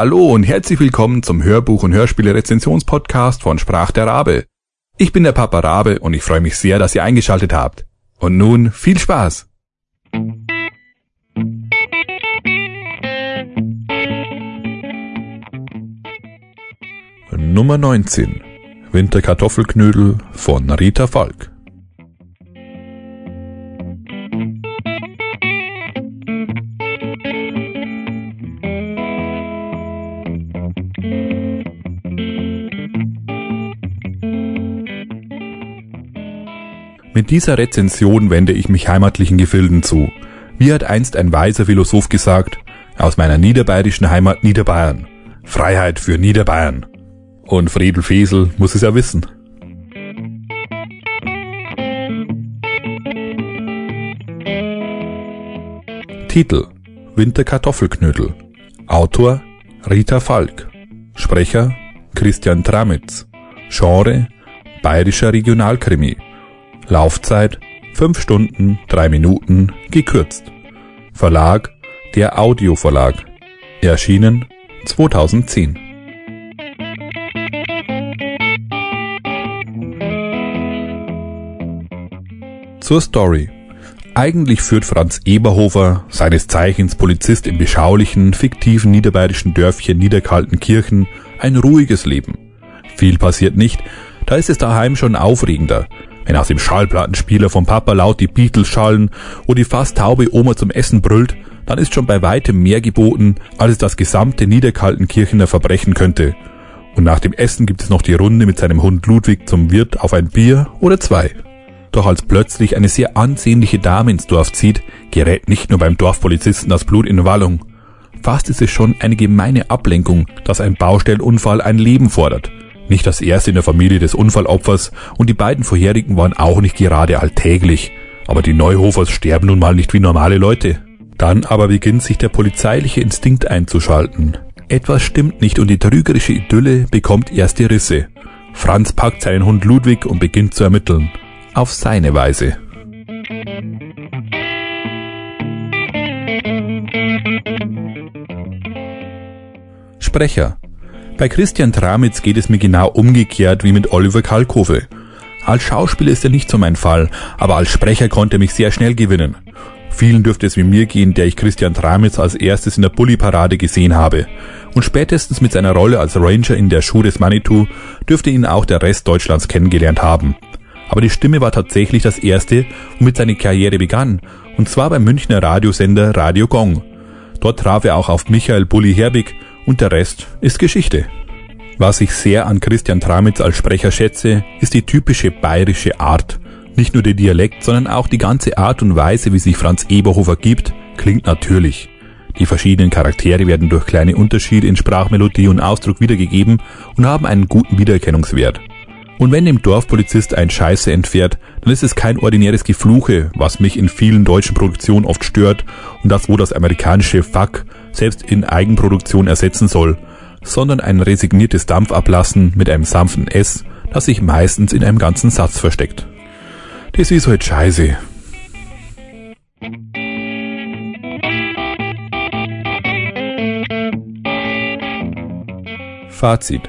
Hallo und herzlich willkommen zum Hörbuch- und Hörspiele-Rezensionspodcast von Sprach der Rabe. Ich bin der Papa Rabe und ich freue mich sehr, dass ihr eingeschaltet habt. Und nun viel Spaß! Nummer 19 Winterkartoffelknödel von Rita Falk Mit dieser Rezension wende ich mich heimatlichen Gefilden zu. Wie hat einst ein weiser Philosoph gesagt, aus meiner niederbayerischen Heimat Niederbayern. Freiheit für Niederbayern. Und Friedel Fesel muss es ja wissen. Titel Winterkartoffelknödel Autor Rita Falk Sprecher Christian Tramitz Genre Bayerischer Regionalkrimi Laufzeit 5 Stunden 3 Minuten gekürzt. Verlag der Audio Verlag. Erschienen 2010. Zur Story. Eigentlich führt Franz Eberhofer, seines Zeichens Polizist im beschaulichen, fiktiven niederbayerischen Dörfchen Niederkaltenkirchen, ein ruhiges Leben. Viel passiert nicht, da ist es daheim schon aufregender, wenn aus dem Schallplattenspieler vom Papa laut die Beatles schallen oder die fast taube Oma zum Essen brüllt, dann ist schon bei weitem mehr geboten, als es das gesamte Niederkaltenkirchener Verbrechen könnte. Und nach dem Essen gibt es noch die Runde mit seinem Hund Ludwig zum Wirt auf ein Bier oder zwei. Doch als plötzlich eine sehr ansehnliche Dame ins Dorf zieht, gerät nicht nur beim Dorfpolizisten das Blut in Wallung. Fast ist es schon eine gemeine Ablenkung, dass ein Baustellenunfall ein Leben fordert. Nicht das erste in der Familie des Unfallopfers und die beiden vorherigen waren auch nicht gerade alltäglich. Aber die Neuhofers sterben nun mal nicht wie normale Leute. Dann aber beginnt sich der polizeiliche Instinkt einzuschalten. Etwas stimmt nicht und die trügerische Idylle bekommt erste Risse. Franz packt seinen Hund Ludwig und beginnt zu ermitteln. Auf seine Weise. Sprecher bei Christian Tramitz geht es mir genau umgekehrt wie mit Oliver Kalkofe. Als Schauspieler ist er nicht so mein Fall, aber als Sprecher konnte er mich sehr schnell gewinnen. Vielen dürfte es wie mir gehen, der ich Christian Tramitz als erstes in der Bully-Parade gesehen habe. Und spätestens mit seiner Rolle als Ranger in der Schuh des Manitou dürfte ihn auch der Rest Deutschlands kennengelernt haben. Aber die Stimme war tatsächlich das erste, womit seine Karriere begann, und zwar beim Münchner Radiosender Radio Gong. Dort traf er auch auf Michael Bulli Herbig, und der Rest ist Geschichte. Was ich sehr an Christian Tramitz als Sprecher schätze, ist die typische bayerische Art. Nicht nur der Dialekt, sondern auch die ganze Art und Weise, wie sich Franz Eberhofer gibt, klingt natürlich. Die verschiedenen Charaktere werden durch kleine Unterschiede in Sprachmelodie und Ausdruck wiedergegeben und haben einen guten Wiedererkennungswert. Und wenn dem Dorfpolizist ein Scheiße entfährt, dann ist es kein ordinäres Gefluche, was mich in vielen deutschen Produktionen oft stört und das wo das amerikanische Fuck selbst in Eigenproduktion ersetzen soll, sondern ein resigniertes Dampfablassen mit einem sanften S, das sich meistens in einem ganzen Satz versteckt. Das ist halt scheiße. Fazit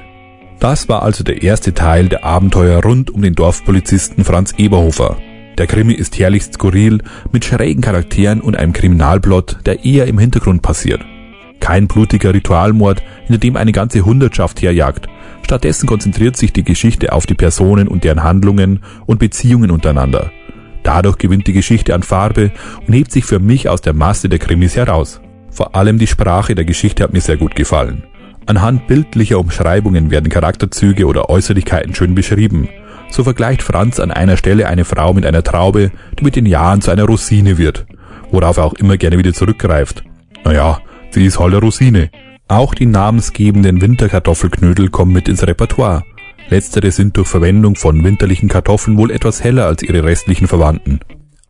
das war also der erste Teil der Abenteuer rund um den Dorfpolizisten Franz Eberhofer. Der Krimi ist herrlich skurril, mit schrägen Charakteren und einem Kriminalplot, der eher im Hintergrund passiert. Kein blutiger Ritualmord, hinter dem eine ganze Hundertschaft herjagt. Stattdessen konzentriert sich die Geschichte auf die Personen und deren Handlungen und Beziehungen untereinander. Dadurch gewinnt die Geschichte an Farbe und hebt sich für mich aus der Masse der Krimis heraus. Vor allem die Sprache der Geschichte hat mir sehr gut gefallen. Anhand bildlicher Umschreibungen werden Charakterzüge oder Äußerlichkeiten schön beschrieben. So vergleicht Franz an einer Stelle eine Frau mit einer Traube, die mit den Jahren zu einer Rosine wird, worauf er auch immer gerne wieder zurückgreift. Naja, sie ist eine Rosine. Auch die namensgebenden Winterkartoffelknödel kommen mit ins Repertoire. Letztere sind durch Verwendung von winterlichen Kartoffeln wohl etwas heller als ihre restlichen Verwandten.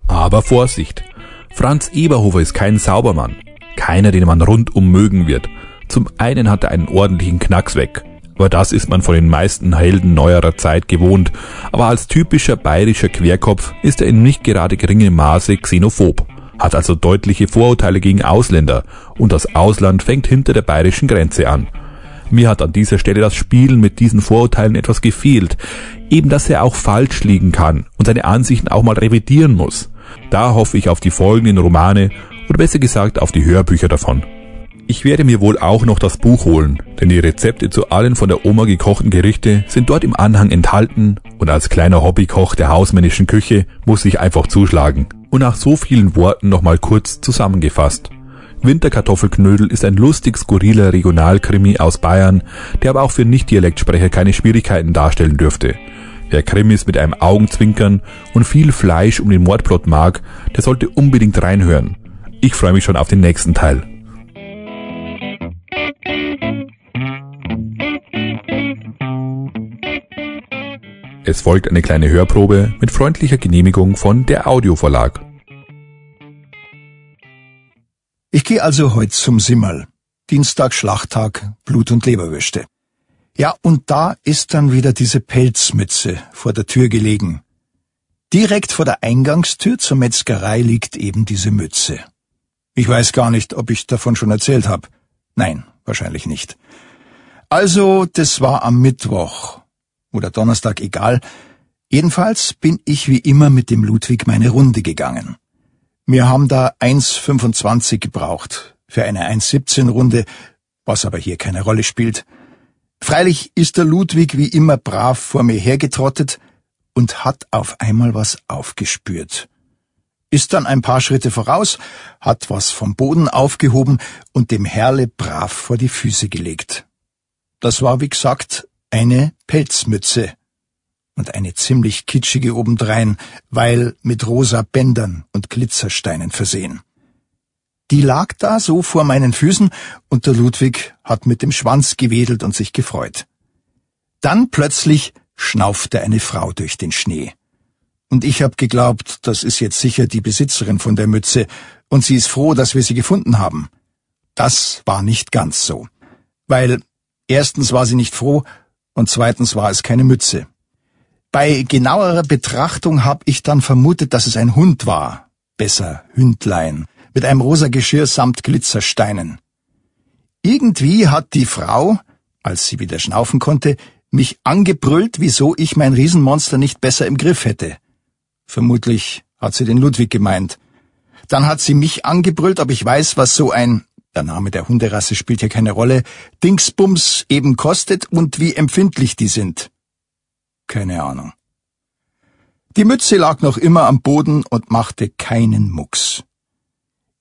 Aber Vorsicht! Franz Eberhofer ist kein Saubermann. Keiner, den man rundum mögen wird. Zum einen hat er einen ordentlichen Knacks weg. Aber das ist man von den meisten Helden neuerer Zeit gewohnt. Aber als typischer bayerischer Querkopf ist er in nicht gerade geringem Maße xenophob. Hat also deutliche Vorurteile gegen Ausländer und das Ausland fängt hinter der bayerischen Grenze an. Mir hat an dieser Stelle das Spielen mit diesen Vorurteilen etwas gefehlt, eben dass er auch falsch liegen kann und seine Ansichten auch mal revidieren muss. Da hoffe ich auf die folgenden Romane oder besser gesagt auf die Hörbücher davon. Ich werde mir wohl auch noch das Buch holen, denn die Rezepte zu allen von der Oma gekochten Gerichte sind dort im Anhang enthalten und als kleiner Hobbykoch der hausmännischen Küche muss ich einfach zuschlagen. Und nach so vielen Worten nochmal kurz zusammengefasst. Winterkartoffelknödel ist ein lustig skurriler Regionalkrimi aus Bayern, der aber auch für Nicht-Dialektsprecher keine Schwierigkeiten darstellen dürfte. Wer Krimis mit einem Augenzwinkern und viel Fleisch um den Mordplot mag, der sollte unbedingt reinhören. Ich freue mich schon auf den nächsten Teil. Es folgt eine kleine Hörprobe mit freundlicher Genehmigung von der Audioverlag. Ich gehe also heute zum Simmerl. Dienstag Schlachttag, Blut- und Leberwürste. Ja, und da ist dann wieder diese Pelzmütze vor der Tür gelegen. Direkt vor der Eingangstür zur Metzgerei liegt eben diese Mütze. Ich weiß gar nicht, ob ich davon schon erzählt habe. Nein, wahrscheinlich nicht. Also, das war am Mittwoch oder Donnerstag, egal. Jedenfalls bin ich wie immer mit dem Ludwig meine Runde gegangen. Wir haben da 1,25 gebraucht für eine 1,17 Runde, was aber hier keine Rolle spielt. Freilich ist der Ludwig wie immer brav vor mir hergetrottet und hat auf einmal was aufgespürt. Ist dann ein paar Schritte voraus, hat was vom Boden aufgehoben und dem Herrle brav vor die Füße gelegt. Das war, wie gesagt, eine Pelzmütze und eine ziemlich kitschige obendrein, weil mit rosa Bändern und Glitzersteinen versehen. Die lag da so vor meinen Füßen und der Ludwig hat mit dem Schwanz gewedelt und sich gefreut. Dann plötzlich schnaufte eine Frau durch den Schnee. Und ich hab geglaubt, das ist jetzt sicher die Besitzerin von der Mütze, und sie ist froh, dass wir sie gefunden haben. Das war nicht ganz so. Weil erstens war sie nicht froh und zweitens war es keine Mütze. Bei genauerer Betrachtung hab ich dann vermutet, dass es ein Hund war. Besser Hündlein mit einem rosa Geschirr samt Glitzersteinen. Irgendwie hat die Frau, als sie wieder schnaufen konnte, mich angebrüllt, wieso ich mein Riesenmonster nicht besser im Griff hätte. Vermutlich hat sie den Ludwig gemeint. Dann hat sie mich angebrüllt, ob ich weiß, was so ein, der Name der Hunderasse spielt hier keine Rolle, Dingsbums eben kostet und wie empfindlich die sind. Keine Ahnung. Die Mütze lag noch immer am Boden und machte keinen Mucks.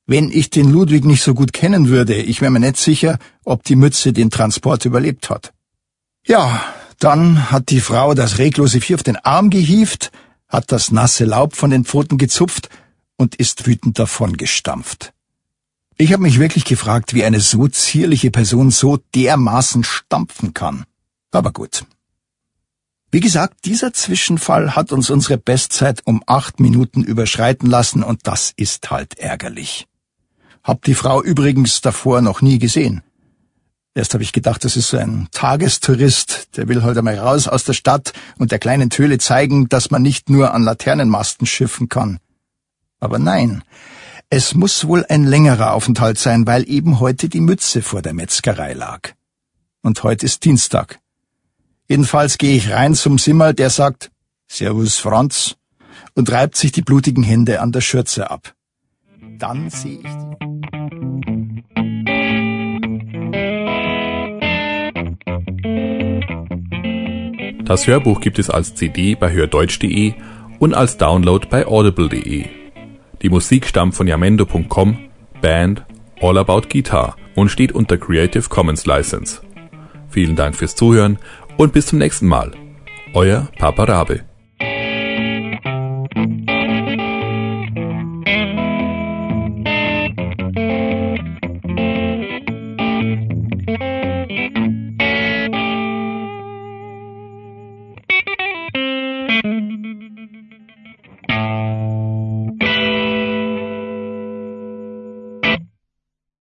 Wenn ich den Ludwig nicht so gut kennen würde, ich wäre mir nicht sicher, ob die Mütze den Transport überlebt hat. Ja, dann hat die Frau das reglose Vieh auf den Arm gehieft, hat das nasse Laub von den Pfoten gezupft und ist wütend davongestampft. Ich habe mich wirklich gefragt, wie eine so zierliche Person so dermaßen stampfen kann. Aber gut. Wie gesagt, dieser Zwischenfall hat uns unsere Bestzeit um acht Minuten überschreiten lassen und das ist halt ärgerlich. Hab die Frau übrigens davor noch nie gesehen. Erst habe ich gedacht, das ist so ein Tagestourist, der will heute mal raus aus der Stadt und der kleinen Töle zeigen, dass man nicht nur an Laternenmasten schiffen kann. Aber nein, es muss wohl ein längerer Aufenthalt sein, weil eben heute die Mütze vor der Metzgerei lag. Und heute ist Dienstag. Jedenfalls gehe ich rein zum Simmer, der sagt Servus Franz und reibt sich die blutigen Hände an der Schürze ab. Dann sehe ich die Das Hörbuch gibt es als CD bei hördeutsch.de und als Download bei audible.de. Die Musik stammt von yamendo.com, Band All About Guitar und steht unter Creative Commons License. Vielen Dank fürs Zuhören und bis zum nächsten Mal. Euer Papa Rabe.